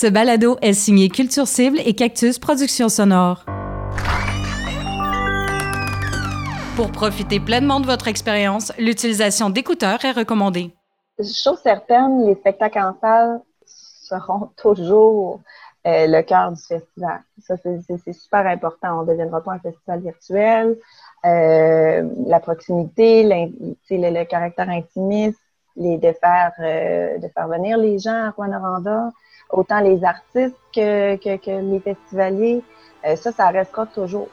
Ce balado est signé Culture Cible et Cactus Productions Sonores. Pour profiter pleinement de votre expérience, l'utilisation d'écouteurs est recommandée. Chose certaine, les spectacles en salle seront toujours euh, le cœur du festival. Ça, c'est super important. On ne deviendra pas un festival virtuel. Euh, la proximité, le, caractère intimiste, les, de, faire, euh, de faire venir les gens à Rwanda, autant les artistes que, que, les festivaliers. Euh, ça, ça restera toujours.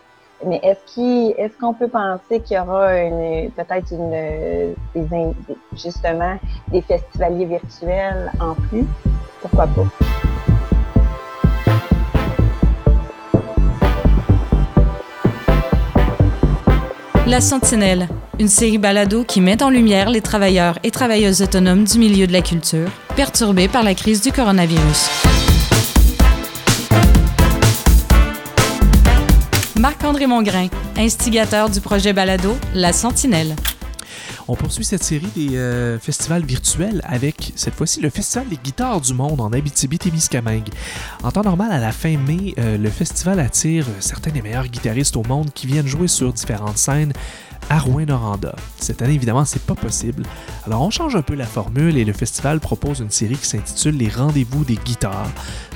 Mais est-ce qu'il, est-ce qu'on peut penser qu'il y aura peut-être une, des, justement des festivaliers virtuels en plus? Pourquoi pas? La Sentinelle, une série balado qui met en lumière les travailleurs et travailleuses autonomes du milieu de la culture, perturbés par la crise du coronavirus. Marc-André Mongrain, instigateur du projet balado La Sentinelle. On poursuit cette série des euh, festivals virtuels avec cette fois-ci le Festival des guitares du monde en Abitibi-Témiscamingue. En temps normal, à la fin mai, euh, le festival attire certains des meilleurs guitaristes au monde qui viennent jouer sur différentes scènes à Rouen-Noranda. Cette année, évidemment, c'est pas possible. Alors, on change un peu la formule et le festival propose une série qui s'intitule Les Rendez-vous des guitares.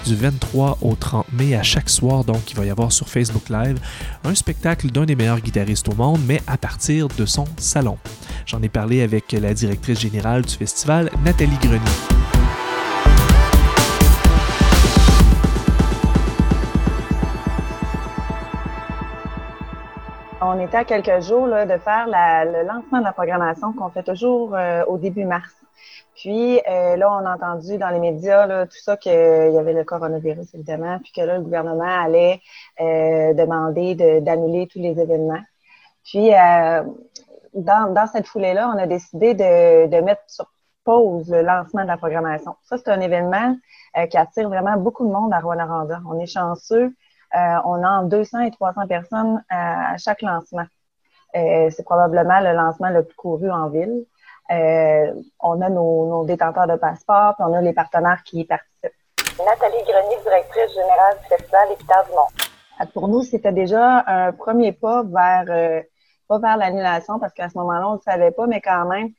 Du 23 au 30 mai à chaque soir, donc, il va y avoir sur Facebook Live un spectacle d'un des meilleurs guitaristes au monde, mais à partir de son salon. J'en ai parlé avec la directrice générale du festival, Nathalie Grenier. On était à quelques jours de faire le lancement de la programmation qu'on fait toujours euh, au début mars. Puis euh, là, on a entendu dans les médias tout ça qu'il y avait le coronavirus, évidemment, puis que là, le gouvernement allait euh, demander d'annuler tous les événements. Puis dans, dans cette foulée-là, on a décidé de, de mettre sur pause le lancement de la programmation. Ça, c'est un événement qui attire vraiment beaucoup de monde à Rwanda. On est chanceux. Euh, on a entre 200 et 300 personnes à, chaque lancement. Euh, c'est probablement le lancement le plus couru en ville. Euh, on a nos, détenteurs de passeports, puis on a les partenaires qui y participent. Nathalie Grenier, directrice générale du Festival des du Monde. Pour nous, c'était déjà un premier pas vers, pas vers l'annulation, parce qu'à ce moment-là, on ne le savait pas, mais quand même,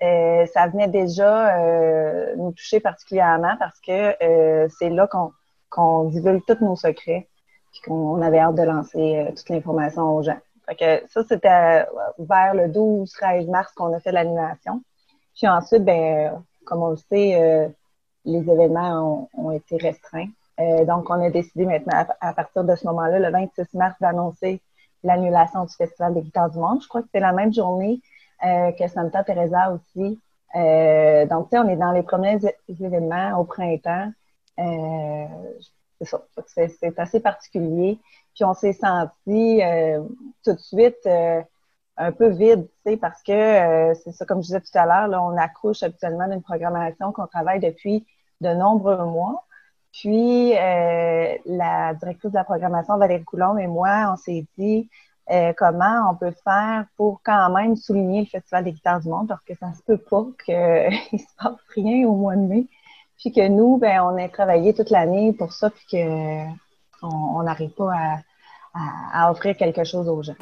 ça venait déjà nous toucher particulièrement parce que c'est là qu'on divulgue tous nos secrets puis qu'on avait hâte de lancer euh, toute l'information aux gens. Ça, c'était euh, vers le 12-13 mars qu'on a fait l'animation. Puis ensuite, ben, comme on le sait, euh, les événements ont, été restreints. donc, on a décidé maintenant, à, partir de ce moment-là, le 26 mars, d'annoncer l'annulation du Festival des guitares du monde. Je crois que c'est la même journée que Santa Teresa aussi. donc, tu sais, on est dans les premiers événements au printemps c'est ça. C'est assez particulier. Puis on s'est senti euh, tout de suite euh, un peu vide, tu sais, parce que euh, c'est ça, comme je disais tout à l'heure, on accouche habituellement d'une programmation qu'on travaille depuis de nombreux mois. Puis la directrice de la programmation, Valérie Coulomb et moi, on s'est dit comment on peut faire pour quand même souligner le Festival des guitares du monde, parce que ça se peut pas qu'il se passe rien au mois de mai. Puis que nous, ben, on a travaillé toute l'année pour ça, puis qu'on n'arrive pas à, offrir quelque chose aux gens.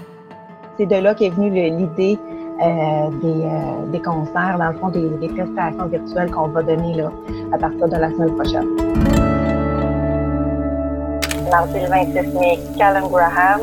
C'est de là qu'est venue l'idée euh, euh, des, concerts, dans le fond, des, des prestations virtuelles qu'on va donner là, à partir de la semaine prochaine. Mardi le 26 mai, Callum Graham,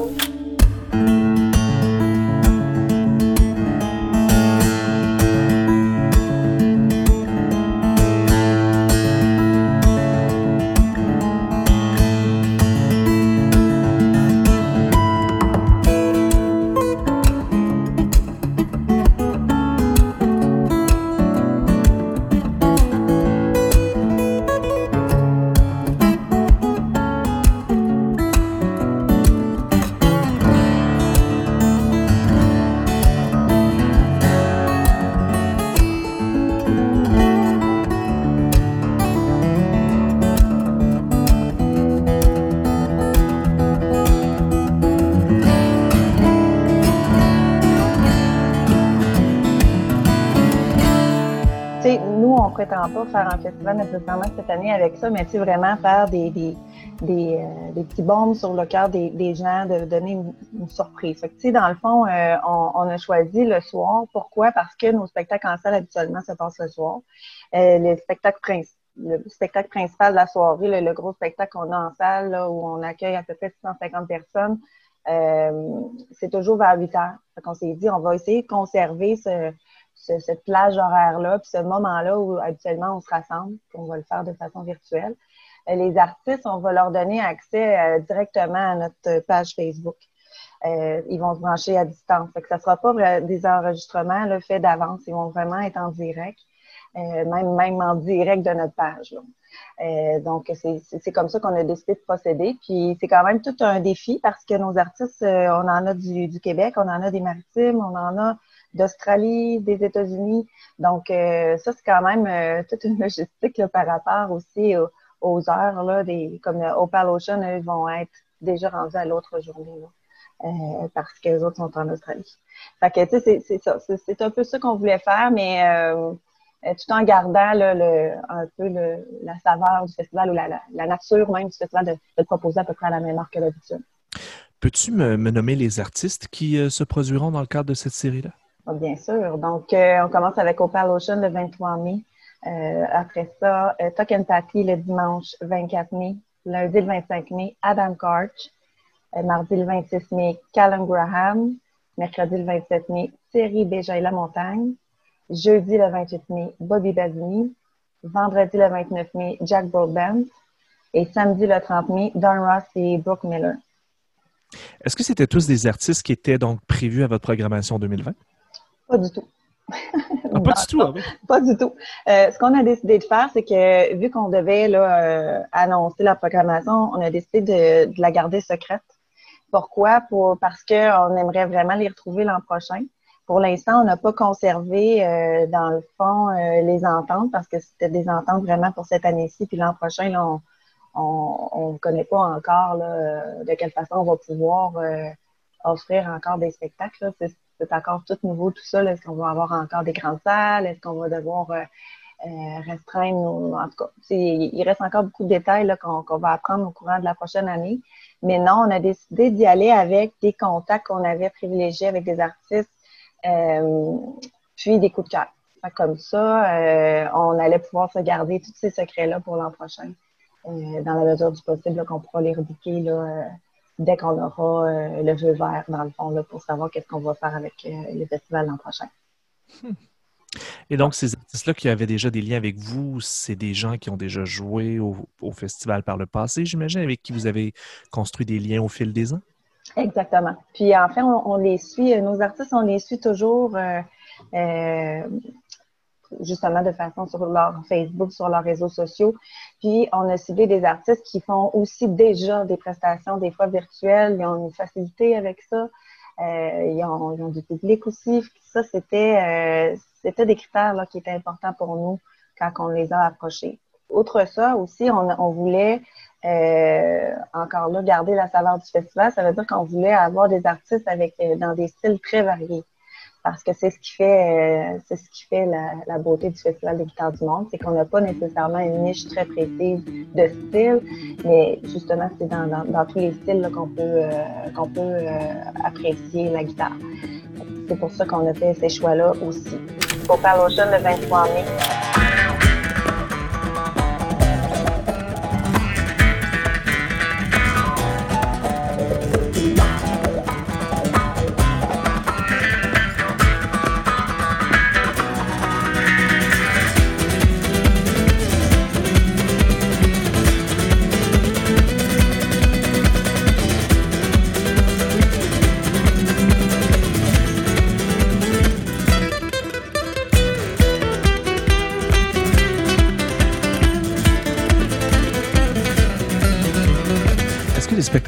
pas faire un festival nécessairement cette année avec ça, mais tu vraiment faire des, des, euh, des petits bombes sur le cœur des, des, gens, de donner une, surprise. Fait que, tu sais, dans le fond, euh, on, on, a choisi le soir. Pourquoi? Parce que nos spectacles en salle habituellement se passent le soir. Euh, le spectacle le spectacle principal de la soirée, le, gros spectacle qu'on a en salle, où on accueille à peu près 650 personnes, c'est toujours vers 8 heures. Fait qu'on s'est dit, on va essayer de conserver ce, cette plage horaire-là, puis ce moment-là où habituellement on se rassemble, puis on va le faire de façon virtuelle. Euh, les artistes, on va leur donner accès euh, directement à notre page Facebook. Euh, ils vont se brancher à distance. Fait ça ne sera pas des enregistrements là, faits d'avance. Ils vont vraiment être en direct, même, même en direct de notre page. donc, c'est comme ça qu'on a décidé de procéder. Puis, c'est quand même tout un défi parce que nos artistes, on en a du, du, Québec, on en a des maritimes, on en a d'Australie, des États-Unis. Donc, euh, ça, c'est quand même euh, toute une logistique par rapport aussi aux, heures. Là, des, comme Opal Ocean, eux, vont être déjà rendus à l'autre journée. Euh, parce que autres sont en Australie. Tu sais, c'est un peu ça qu'on voulait faire, mais tout en gardant là, le, un peu la saveur du festival ou la, la, nature même du festival de, proposer à peu près à la même heure que d'habitude. Peux-tu me, nommer les artistes qui se produiront dans le cadre de cette série-là? Bien sûr. Donc, euh, on commence avec Opal Ocean le 23 mai. Euh, après ça, euh, Tuck and Patty le dimanche 24 mai. Lundi le 25 mai, Adam Karch. Euh, mardi le 26 mai, Callum Graham. Mercredi le 27 mai, Thierry Béja et la Montagne. Jeudi le 28 mai, Bobby Basini. Vendredi le 29 mai, Jack Broadbent. Et samedi le 30 mai, Don Ross et Brooke Miller. Est-ce que c'était tous des artistes qui étaient donc prévus à votre programmation 2020? Pas du tout. Ah, pas du tout, hein? Pas du tout. Euh, ce qu'on a décidé de faire, c'est que vu qu'on devait là, euh, annoncer la programmation, on a décidé de, de la garder secrète. Pourquoi? Pour, parce qu'on aimerait vraiment les retrouver l'an prochain. Pour l'instant, on n'a pas conservé, euh, dans le fond, les ententes parce que c'était des ententes vraiment pour cette année-ci. Puis l'an prochain, là, on ne connaît pas encore là, de quelle façon on va pouvoir offrir encore des spectacles c'est encore tout nouveau, tout ça. Est-ce qu'on va avoir encore des grandes salles? Est-ce qu'on va devoir euh, euh, restreindre nos... En tout cas, il reste encore beaucoup de détails qu'on va apprendre au courant de la prochaine année. Mais non, on a décidé d'y aller avec des contacts qu'on avait privilégiés avec des artistes, euh, puis des coups de cœur. Comme ça, on allait pouvoir se garder tous ces secrets-là pour l'an prochain, dans la mesure du possible qu'on pourra les rediquer là, dès qu'on aura euh, le jeu vert, dans le fond, là, pour savoir qu'est-ce qu'on va faire avec euh, le festival l'an prochain. Hmm. Et donc, ces artistes-là qui avaient déjà des liens avec vous, c'est des gens qui ont déjà joué au, festival par le passé, j'imagine, avec qui vous avez construit des liens au fil des ans? Exactement. Puis, en fait, on, les suit, euh, nos artistes, on les suit toujours justement de façon sur leur Facebook, sur leurs réseaux sociaux. Puis, on a ciblé des artistes qui font aussi déjà des prestations, des fois virtuelles. Ils ont une facilité avec ça. Euh, ils, ont, du public aussi. Ça, c'était euh, c'était des critères là, qui étaient importants pour nous quand on les a approchés. Outre ça aussi, on, voulait euh, encore là garder la saveur du festival. Ça veut dire qu'on voulait avoir des artistes avec dans des styles très variés parce que c'est ce qui fait euh, c'est ce qui fait la, beauté du Festival des guitares du monde, c'est qu'on n'a pas nécessairement une niche très précise de style, mais justement c'est dans, tous les styles qu'on peut euh, qu'on peut euh, apprécier la guitare. C'est pour ça qu'on a fait ces choix-là aussi. Pour Ocean le 23 mai.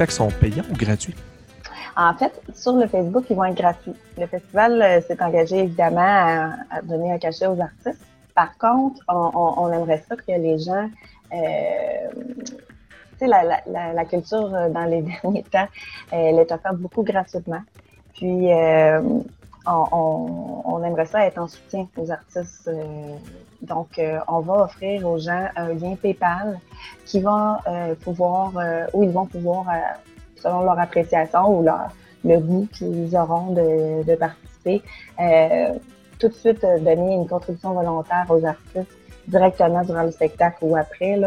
Sont payants ou gratuits? En fait, sur le Facebook, ils vont être gratuits. Le festival euh, s'est engagé évidemment à, donner un cachet aux artistes. Par contre, on, aimerait ça que les gens, euh, tu sais, la, culture euh, dans les derniers temps, elle est offerte beaucoup gratuitement. Puis, on, aimerait ça être en soutien aux artistes donc, on va offrir aux gens un lien PayPal qui va pouvoir, où ils vont pouvoir, selon leur appréciation ou leur, le goût qu'ils auront de, participer, tout de suite donner une contribution volontaire aux artistes directement durant le spectacle ou après.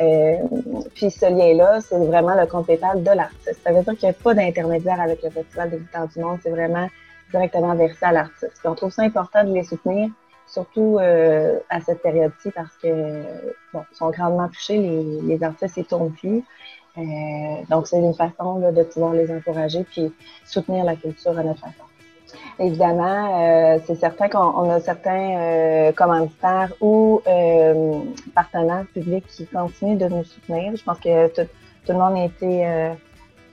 Euh, puis ce lien-là, c'est vraiment le compte PayPal de l'artiste. Ça veut dire qu'il n'y a pas d'intermédiaire avec le Festival des guitares du monde, c'est vraiment directement versé à l'artiste. On trouve ça important de les soutenir, surtout euh, à cette période-ci, parce que bon, ils sont grandement touchés, les, les artistes et tournent plus. Euh, donc c'est une façon là, de pouvoir les encourager puis soutenir la culture à notre façon. Évidemment, euh, c'est certain qu'on a certains euh, commanditaires ou euh, partenaires publics qui continuent de nous soutenir. Je pense que tout, tout le monde a été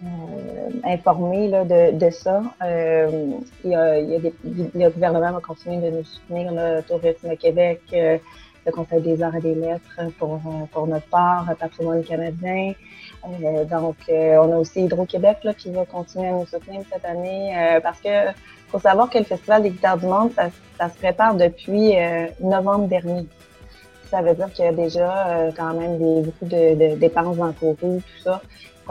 euh, informé là, de, de ça. il, y a, il y a des, le gouvernement va continuer de nous soutenir, le Tourisme Québec, le Conseil des arts et des lettres pour, pour notre part, Patrimoine canadien. donc, on a aussi Hydro-Québec qui va continuer à nous soutenir cette année parce que faut savoir que le Festival des guitares du monde, ça, ça se prépare depuis euh, novembre dernier. Ça veut dire qu'il y a déjà euh, quand même des, beaucoup de, de dépenses encourus, tout ça.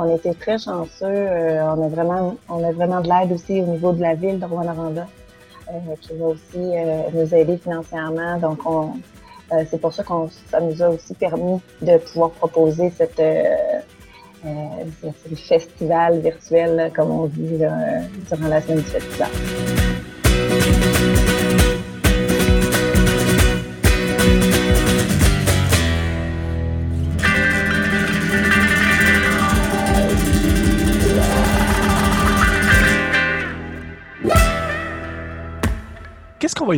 On était très chanceux. Euh, on a vraiment, on a vraiment de l'aide aussi au niveau de la ville de Rwanda, qui va aussi nous aider financièrement. Donc, on, c'est pour ça qu'on, ça nous a aussi permis de pouvoir proposer cette euh, le festival virtuel, comme on dit, durant la semaine du festival.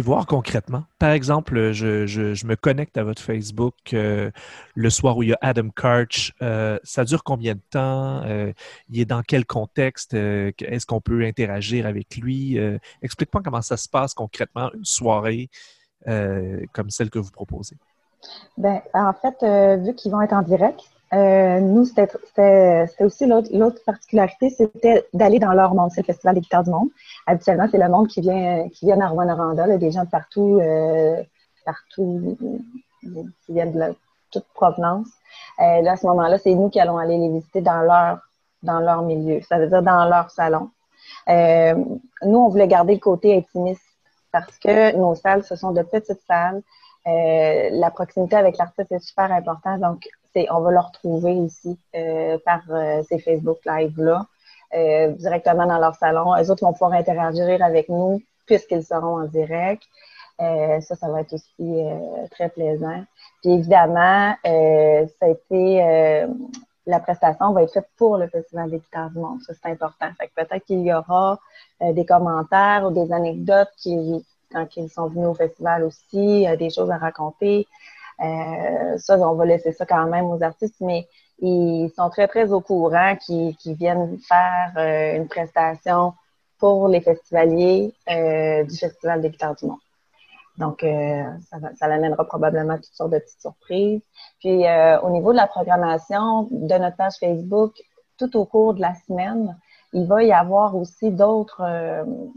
Va voir concrètement? Par exemple, je, je, me connecte à votre Facebook euh, le soir où il y a Adam Karch. Euh, ça dure combien de temps? Euh, il est dans quel contexte? Est-ce qu'on peut interagir avec lui? Explique-moi comment ça se passe concrètement, une soirée comme celle que vous proposez. Ben, en fait, vu qu'ils vont être en direct, euh, nous, c'était aussi l'autre particularité, c'était d'aller dans leur monde. C'est le Festival des guitares du monde. Habituellement, c'est le monde qui vient qui vient à Rwanda, des gens de partout, euh, partout, qui viennent de toute provenance. Euh, là, à ce moment-là, c'est nous qui allons aller les visiter dans leur dans leur milieu. Ça veut dire dans leur salon. Euh, nous, on voulait garder le côté intimiste parce que nos salles, ce sont de petites salles. Euh, la proximité avec l'artiste est super importante. Donc, on va le retrouver ici euh, par euh, ces Facebook Live-là, euh, directement dans leur salon. Les autres vont pouvoir interagir avec nous puisqu'ils seront en direct. ça, ça va être aussi très plaisant. Puis évidemment, ça a été la prestation va être faite pour le Festival des guitares du monde. Ça, c'est important. Fait peut-être qu'il y aura des commentaires ou des anecdotes quand ils sont venus au festival aussi, des choses à raconter. Euh, ça, on va laisser ça quand même aux artistes, mais ils sont très, très au courant qu'ils viennent faire euh, une prestation pour les festivaliers euh, du Festival des guitares du monde. Donc, ça, ça l'amènera probablement toutes sortes de petites surprises. Puis, au niveau de la programmation de notre page Facebook, tout au cours de la semaine, il va y avoir aussi d'autres,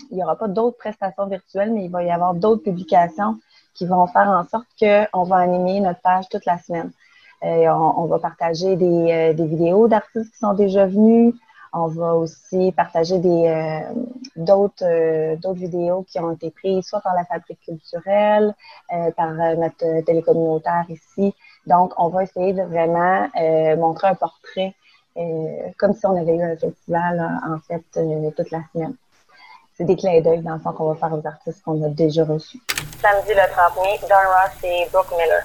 il n'y aura pas d'autres prestations virtuelles, mais il va y avoir d'autres publications qui vont faire en sorte qu'on va animer notre page toute la semaine. Euh, on, va partager des, euh, des vidéos d'artistes qui sont déjà venus. On va aussi partager euh, d'autres d'autres vidéos qui ont été prises soit par la fabrique culturelle, par notre télécommunautaire ici. Donc, on va essayer de vraiment montrer un portrait comme si on avait eu un festival en fait toute la semaine c'est des clins d'œil dans le fond qu'on va faire aux artistes qu'on a déjà reçus. Samedi le 30 mai, Don Ross et Brooke Miller.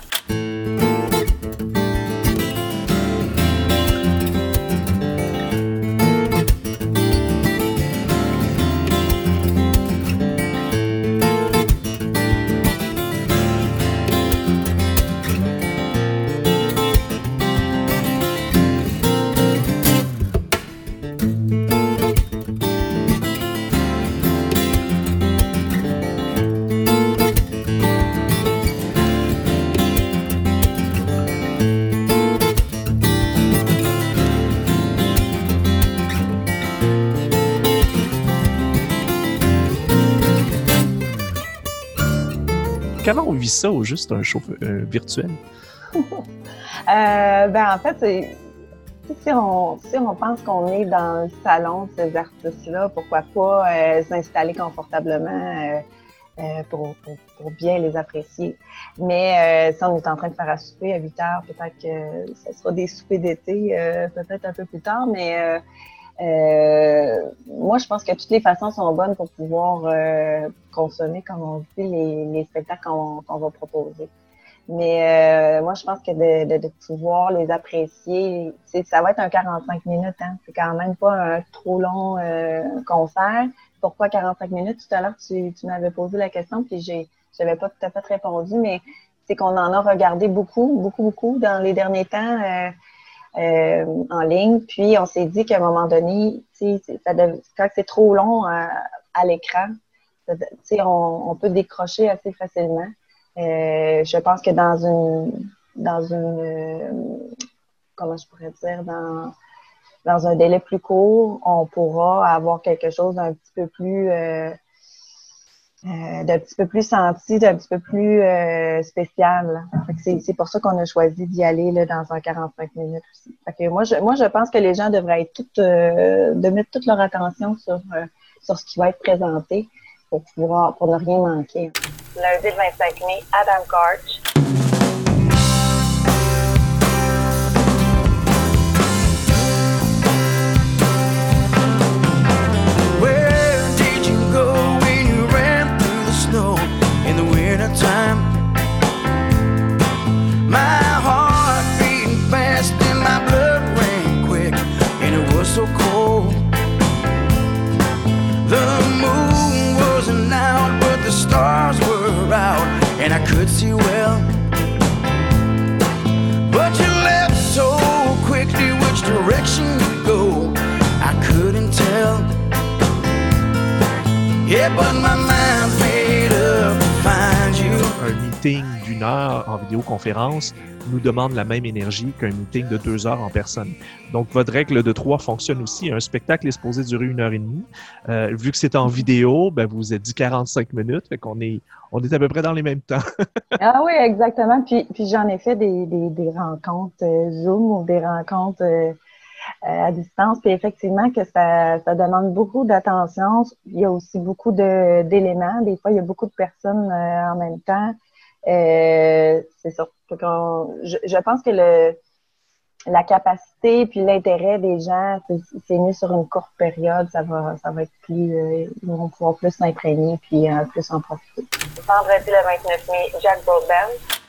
Comment on vit ça ou juste un show euh, virtuel? Euh, ben, en fait, si on, si on pense qu'on est dans le salon de ces artistes-là, pourquoi pas euh, s'installer confortablement pour, pour, bien les apprécier. Mais si on est en train de faire à souper à 8 heures, peut-être que ce sera des soupers d'été, peut-être un peu plus tard, mais moi, je pense que toutes les façons sont bonnes pour pouvoir consommer, comme on dit, les, les spectacles qu'on va proposer. Mais euh, moi, je pense que de, de, pouvoir les apprécier, ça va être un 45 minutes. Hein. C'est quand même pas un trop long euh, concert. Pourquoi 45 minutes? Tout à l'heure, tu, tu m'avais posé la question, puis j'ai n'avais pas tout à fait répondu, mais c'est qu'on en a regardé beaucoup, beaucoup, beaucoup dans les derniers temps euh, euh en ligne. Puis on s'est dit qu'à un moment donné, quand c'est trop long à, à l'écran, on, on peut décrocher assez facilement. Euh, je pense que dans une, dans une, euh, comment je pourrais dire, dans, dans un délai plus court, on pourra avoir quelque chose d'un petit peu plus, euh, d'un petit peu plus senti, d'un petit peu plus spécial. C'est pour ça qu'on a choisi d'y aller là, dans un 45 minutes aussi. que moi, je, moi, je pense que les gens devraient être toutes, de mettre toute leur attention sur, sur ce qui va être présenté pour pouvoir, pour ne rien manquer lundi le 25 mai, Adam Garch. Un meeting d'une heure en vidéoconférence nous demande la même énergie qu'un meeting de deux heures en personne. Donc, votre règle de trois fonctionne aussi. Un spectacle est supposé durer une heure et demie. Euh, vu que c'est en vidéo, ben, vous vous êtes dit 45 minutes, fait qu'on est, on est à peu près dans les mêmes temps. ah oui, exactement. Puis, puis j'en ai fait des, des, des rencontres euh, Zoom ou des rencontres euh, à distance. Puis effectivement, que ça, ça demande beaucoup d'attention. Il y a aussi beaucoup d'éléments. Des fois, il y a beaucoup de personnes en même temps. c'est ça je, je, pense que le, la capacité puis l'intérêt des gens, c'est mieux sur une courte période. Ça va, ça va être plus, euh, ils vont pouvoir plus s'imprégner puis euh, plus en profiter. Vendredi le 29 mai, Jack Broadband.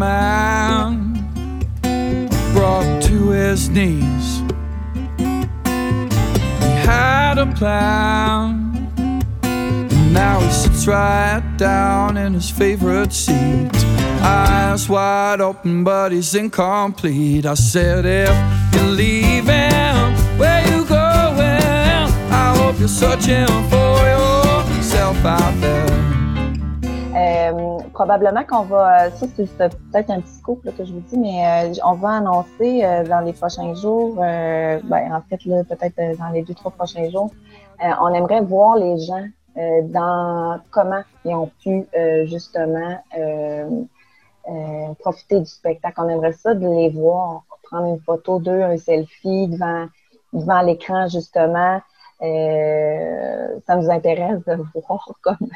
Man brought to his knees. He had a plan, and now he sits right down in his favorite seat. Eyes wide open, but he's incomplete. I said, If you're leaving, where you going? I hope you're searching for yourself out there. Euh, probablement qu'on va, euh, ça c'est peut-être un petit scoop que je vous dis, mais euh, on va annoncer dans les prochains jours, ben, en fait peut-être dans les deux trois prochains jours, on aimerait voir les gens dans comment ils ont pu justement profiter du spectacle. On aimerait ça de les voir, prendre une photo d'eux, un selfie devant devant l'écran justement. ça nous intéresse de voir comme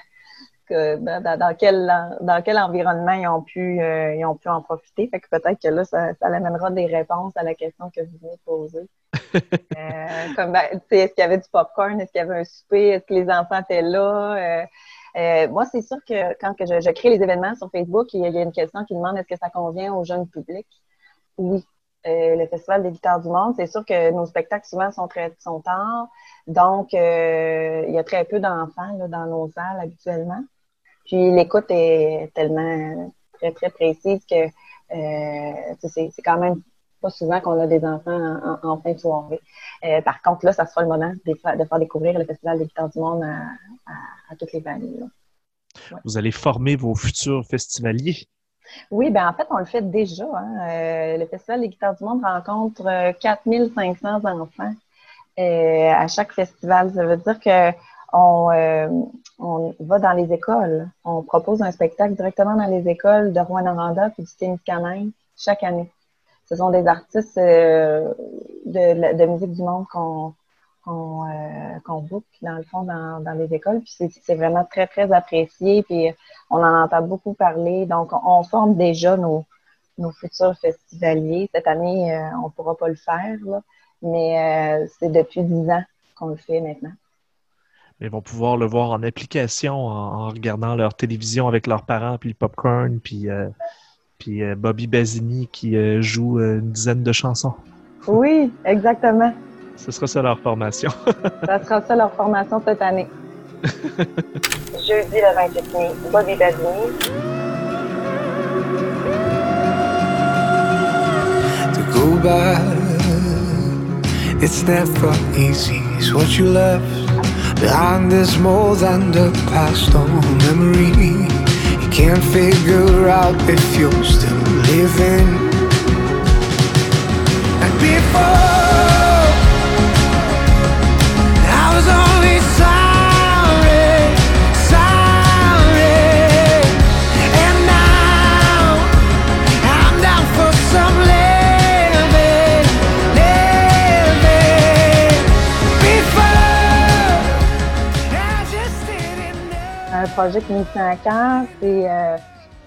dans, quel, dans quel environnement ils ont pu, euh, ils ont pu en profiter. Fait que peut-être que là, ça, ça amènera des réponses à la question que vous venez de poser. euh, comme, ben, est-ce qu'il y avait du popcorn? Est-ce qu'il y avait un souper? Est-ce que les enfants étaient là? Euh, moi, c'est sûr que quand que je, je, crée les événements sur Facebook, il y a une question qui demande est-ce que ça convient aux jeunes publics? Oui. le Festival des guitares du monde, c'est sûr que nos spectacles souvent sont très sont tard. Donc, il y a très peu d'enfants dans nos salles habituellement. Puis l'écoute est tellement très, très précise que euh, c'est quand même pas souvent qu'on a des enfants en, fin de soirée. Euh, par contre, là, ça sera le moment de, faire découvrir le Festival des guitares du monde à, toutes les familles. Vous allez former vos futurs festivaliers? Oui, ben en fait, on le fait déjà. Hein. Euh, le Festival des guitares du monde rencontre 4500 enfants à chaque festival. Ça veut dire que on, on, va dans les écoles. On propose un spectacle directement dans les écoles de Rouen-Noranda et du Témiscamingue chaque année. Ce sont des artistes euh, de, musique du monde qu'on qu'on euh, book, dans le fond, dans, les écoles. Puis c'est vraiment très, très apprécié. Puis on en entend beaucoup parler. Donc, on, forme déjà nos, nos futurs festivaliers. Cette année, euh, on ne pourra pas le faire, mais euh, c'est depuis dix ans qu'on le fait maintenant. Ils vont pouvoir le voir en application en, regardant leur télévision avec leurs parents, puis le popcorn, puis, euh, puis euh, Bobby Basini qui euh, joue une dizaine de chansons. Oui, exactement. Ce sera ça leur formation. ça sera ça leur formation cette année. Jeudi le 28 mai, Bobby Basini. To go back, it's never easy, it's what you left. Behind this more than the past on memory. You can't figure out if you're still living. Projet qui nous tient à cœur. Euh,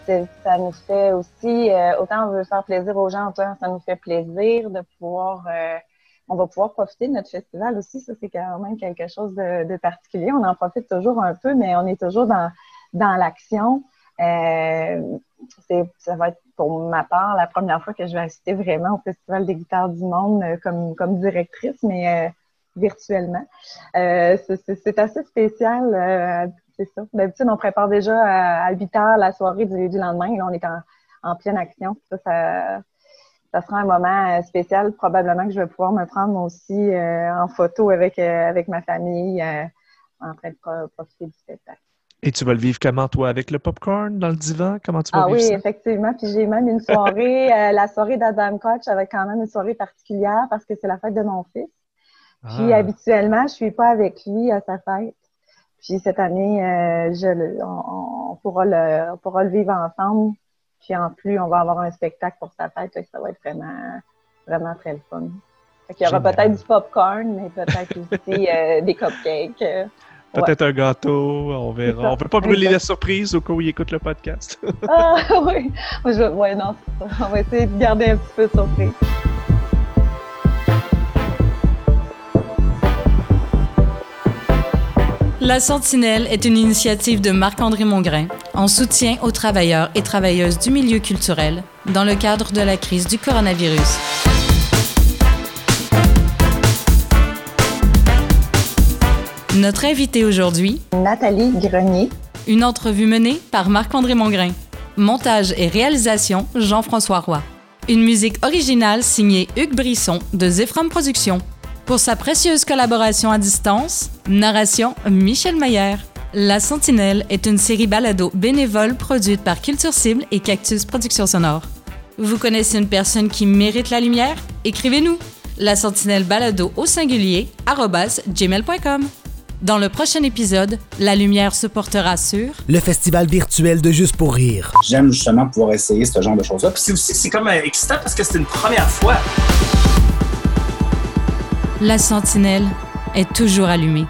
c'est- ça nous fait aussi, euh, autant on veut faire plaisir aux gens, autant ça nous fait plaisir de pouvoir, euh, on va pouvoir profiter de notre festival aussi. Ça, c'est quand même quelque chose de, particulier. On en profite toujours un peu, mais on est toujours dans, dans l'action. Ça va être pour ma part la première fois que je vais assister vraiment au Festival des guitares du monde comme, comme directrice, mais virtuellement. C'est- assez spécial. C'est ça. D'habitude, on prépare déjà à, à 8 heures la soirée du, du lendemain. Là, on est en, en pleine action. Ça, ça, ça sera un moment euh, spécial. Probablement que je vais pouvoir me prendre aussi euh, en photo avec, euh, avec ma famille euh, en train de pro- profiter du spectacle. Et tu vas le vivre comment, toi, avec le popcorn dans le divan? Comment tu vas Ah vivre oui, ça? effectivement. Puis j'ai même une soirée, la soirée d'Adam Koch avec quand même une soirée particulière parce que c'est la fête de mon fils. Puis Ah. habituellement, je suis pas avec lui à sa fête. Puis cette année, euh, je le- on, on pourra le, on pourra le vivre ensemble. Puis en plus, on va avoir un spectacle pour sa fête. Ça va être vraiment, vraiment très le fun. Fait qu'il y aura peut-être du popcorn, mais peut-être aussi euh, des cupcakes. Peut-être un gâteau, on verra. On peut pas brûler la surprise au cas où il écoute le podcast. Ah oui! Ouais, non, ça. On va essayer de garder un petit peu surprise. La Sentinelle est une initiative de Marc-André Mongrain en soutien aux travailleurs et travailleuses du milieu culturel dans le cadre de la crise du coronavirus. Notre invité aujourd'hui, Nathalie Grenier. une entrevue menée par Marc-André Mongrain. Montage et réalisation, Jean-François Roy. Une musique originale signée Hugues Brisson de Zephram Productions. Pour sa précieuse collaboration à distance, narration Michel Mayer. La Sentinelle est une série balado bénévole produite par Culture Cible et Cactus Productions Sonores. Vous connaissez une personne qui mérite la lumière? Écrivez-nous! La Sentinelle balado au singulier gmail.com. Dans le prochain épisode, la lumière se portera sur le festival virtuel de Juste pour rire. J'aime justement pouvoir essayer ce genre de choses-là. Puis c'est aussi c'est comme euh, excitant parce que c'est une première fois. La sentinelle est toujours allumée.